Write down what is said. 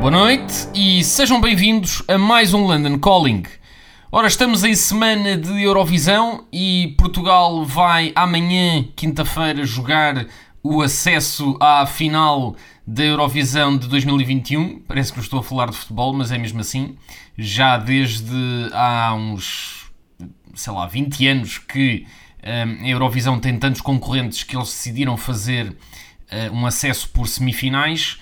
Boa noite e sejam bem-vindos a mais um London Calling. Ora, estamos em semana de Eurovisão e Portugal vai amanhã, quinta-feira, jogar o acesso à final da Eurovisão de 2021. Parece que eu estou a falar de futebol, mas é mesmo assim. Já desde há uns, sei lá, 20 anos que hum, a Eurovisão tem tantos concorrentes que eles decidiram fazer uh, um acesso por semifinais.